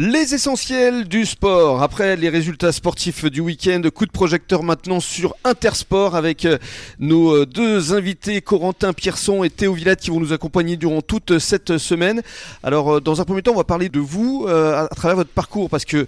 Les essentiels du sport. Après les résultats sportifs du week-end, coup de projecteur maintenant sur Intersport avec euh, nos euh, deux invités, Corentin Pierson et Théo Villette, qui vont nous accompagner durant toute cette semaine. Alors, euh, dans un premier temps, on va parler de vous à travers votre parcours parce que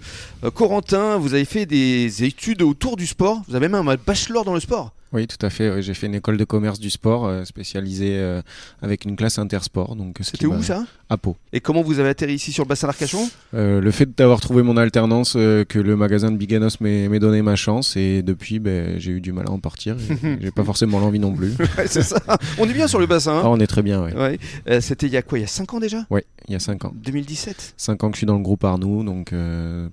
Corentin, vous avez fait des études autour du sport. Vous avez même un bachelor dans le sport. Oui, tout à fait. J'ai fait une école de commerce du sport euh, spécialisée euh, avec une classe intersport. Donc c'était où ça? À Pau. Et comment vous avez atterri ici sur le bassin d'Arcachon? Euh, Le fait d'avoir trouvé mon alternance, que le magasin de Biganos m'ait donné ma chance, et depuis, ben, j'ai eu du mal à en partir. j'ai pas forcément l'envie non plus. c'est ça. On est bien sur le bassin. Hein ah, on est très bien, oui. c'était il y a quoi? Il y a 5 ans déjà? Oui, il y a 5 ans. 2017 5 ans que je suis dans le groupe Arnoux, donc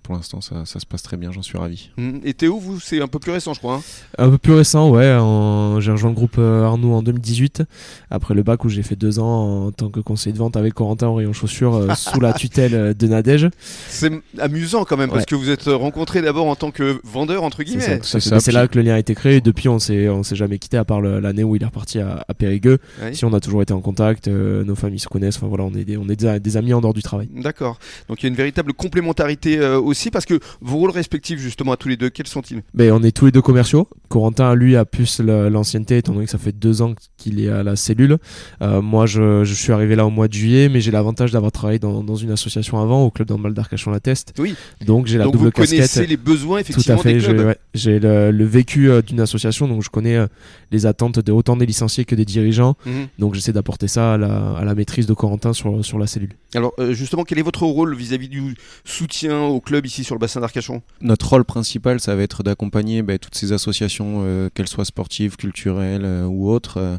pour l'instant ça, ça, se passe très bien, j'en suis ravi. Hum, et Théo, vous, c'est un peu plus récent, je crois. Hein un peu plus récent, ouais. En j'ai rejoint le groupe euh, Arnoux en 2018, après le bac où j'ai fait deux ans en tant que conseiller de vente avec Corentin en rayon chaussures euh, sous la tutelle euh, de Nadège. C'est amusant quand même parce que vous êtes rencontrés d'abord en tant que vendeur entre guillemets. C'est là que le lien a été créé. Depuis, on s'est on s'est jamais quitté à part l'année où il est reparti à, Périgueux. Si on a toujours été en contact, nos familles se connaissent. Enfin voilà, on est des, on est des, amis en dehors du travail. D'accord. Donc il y a une véritable complémentarité aussi parce que vos rôles respectifs justement à tous les deux, quels sont-ils? Ben on est tous les deux commerciaux. Corentin lui a plus l'ancienne étant donné que ça fait deux ans qu'il est à la cellule. Euh, moi, je, suis arrivé là au mois de juillet, mais j'ai l'avantage d'avoir travaillé dans, une association avant, au club d'handball d'Arcachon La Teste. Oui. Donc j'ai la double vous casquette. connaissez les besoins effectivement Tout à fait. Des J'ai le, vécu euh, d'une association, donc je connais euh, les attentes de autant des licenciés que des dirigeants. Mhm. Donc j'essaie d'apporter ça à la, maîtrise de Corentin sur, sur la cellule. Alors justement, quel est votre rôle vis-à-vis du soutien au club ici sur le bassin d'Arcachon? Notre rôle principal, ça va être d'accompagner bah, toutes ces associations, qu'elles soient sportives, culturelles, euh, ou autres, euh,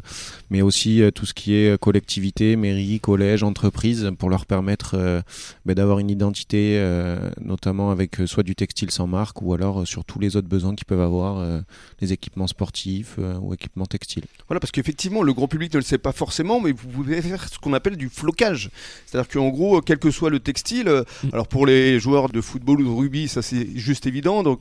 mais aussi euh, tout ce qui est collectivité, mairie, collège, entreprise, pour leur permettre bah, d'avoir une identité, notamment avec soit du textile sans marque ou alors sur tous les autres besoins qu'ils peuvent avoir, les équipements sportifs ou équipements textiles. Voilà, parce qu'effectivement, le grand public ne le sait pas forcément, mais vous pouvez faire ce qu'on appelle du flocage. C'est-à-dire qu'en gros, quel que soit le textile, mm. alors pour les joueurs de football ou de rugby, ça c'est juste évident, donc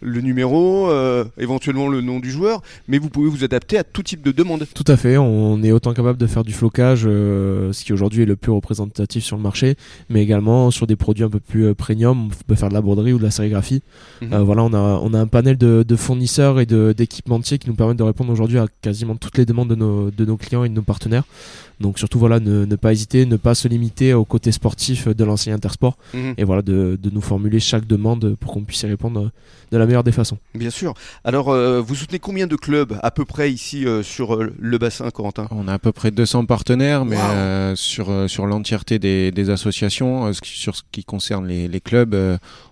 le numéro, éventuellement le nom du joueur, mais vous pouvez vous adapter à tout type de demande. Tout à fait, on est autant capable de faire du flocage, euh, ce qui aujourd'hui est le plus représentatif sur le marché, mais également sur des produits un peu plus euh, premium, on peut faire de la broderie ou de la sérigraphie. Mhm. Euh, voilà, on a, on a un panel de, fournisseurs et d'équipementiers qui nous permettent de répondre aujourd'hui à quasiment toutes les demandes de nos, de nos clients et de nos partenaires. Donc surtout voilà, ne, pas hésiter, ne pas se limiter au côté sportif de l'ancien Intersport mhm. et voilà de, nous formuler chaque demande pour qu'on puisse y répondre de la meilleure des façons. Bien sûr. Alors vous soutenez combien de clubs à peu près ici sur euh, le bassin, Corentin? On a à peu près 200 partenaires, mais euh, sur, euh, sur l'entièreté des, associations, sur ce qui concerne les, les clubs,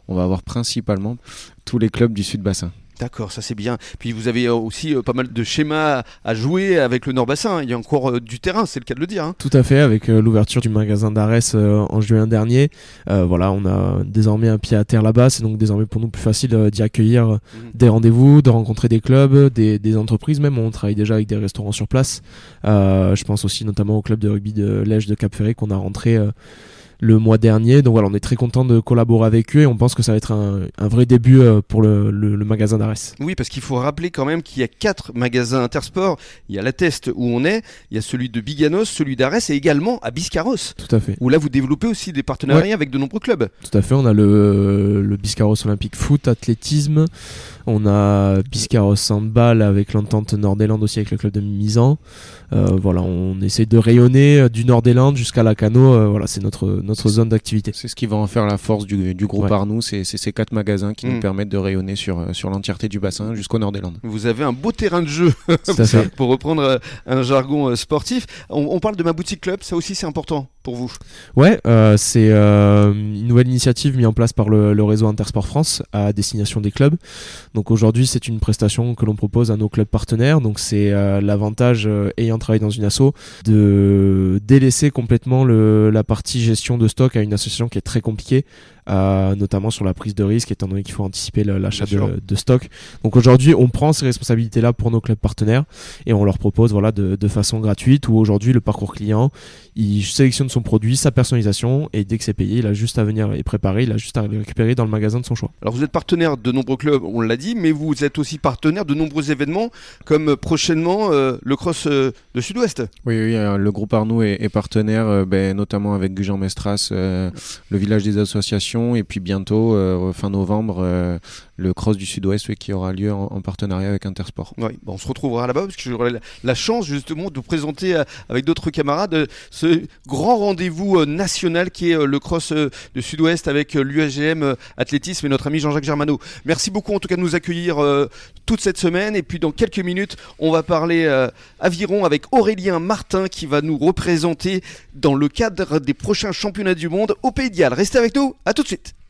on va avoir principalement tous les clubs du sud-bassin. D'accord, ça c'est bien. Puis vous avez euh, aussi euh, pas mal de schémas à jouer avec le Nord-Bassin. Il y a encore euh, du terrain, c'est le cas de le dire. Hein. Tout à fait, avec l'ouverture du magasin d'Arès en juin dernier. voilà, on a désormais un pied à terre là-bas. C'est donc désormais pour nous plus facile d'y accueillir mhm. des rendez-vous, de rencontrer des clubs, des, entreprises même. On travaille déjà avec des restaurants sur place. je pense aussi notamment au club de rugby de Lège de Cap-Ferré qu'on a rentré le mois dernier. Donc voilà, on est très content de collaborer avec eux et on pense que ça va être un, vrai début euh, pour le, magasin d'Arès. Oui, parce qu'il faut rappeler quand même qu'il y a quatre magasins Intersport. Il y a la Teste où on est, il y a celui de Biganos, celui d'Arès et également à Biscarros. Tout à fait. Où là, vous développez aussi des partenariats avec de nombreux clubs. Tout à fait. On a le, le Biscarros Olympique Foot, athlétisme. On a Biscarros Handball avec l'entente Nord-des-Landes aussi avec le club de Misan. Euh, voilà, on essaie de rayonner euh, du Nord-des-Landes jusqu'à la Cano. Euh, voilà, c'est notre, notre zone d'activité. C'est ce qui va en faire la force du, du groupe Arnoux. C'est ces quatre magasins qui nous mm. permettent de rayonner sur, sur l'entièreté du bassin jusqu'au Nord-des-Landes. Vous avez un beau terrain de jeu, pour reprendre un jargon sportif. On, parle de ma boutique club, ça aussi c'est important pour vous Ouais, c'est une nouvelle initiative mise en place par le, le, réseau Intersport France à destination des clubs. Donc aujourd'hui, c'est une prestation que l'on propose à nos clubs partenaires. Donc c'est euh, l'avantage euh, ayant travaillé dans une asso de délaisser complètement le, la partie gestion de stock à une association qui est très compliquée euh, notamment sur la prise de risque, étant donné qu'il faut anticiper l'achat de, stock. Donc aujourd'hui, on prend ces responsabilités-là pour nos clubs partenaires et on leur propose voilà, de, de façon gratuite où aujourd'hui, le parcours client, il sélectionne son produit, sa personnalisation et dès que c'est payé, il a juste à venir et préparer, il a juste à le récupérer dans le magasin de son choix. Alors vous êtes partenaire de nombreux clubs, on l'a dit, mais vous êtes aussi partenaire de nombreux événements comme prochainement euh, le Cross euh, de Sud-Ouest. Oui, oui, le groupe Arnoux est, partenaire, ben, notamment avec Gujan Mestras, le village des associations et puis bientôt, fin novembre, le cross du sud-ouest qui aura lieu en, partenariat avec Intersport. On se retrouvera là-bas parce que j'aurai la, chance justement de vous présenter avec d'autres camarades ce grand rendez-vous national qui est le cross du sud-ouest avec l'UAGM athlétisme et notre ami Jean-Jacques Germano. Merci beaucoup en tout cas de nous accueillir toute cette semaine et puis dans quelques minutes on va parler aviron avec Aurélien Martin qui va nous représenter dans le cadre des prochains championnats du monde au Pays de Galles. Restez avec nous, à tout de suite.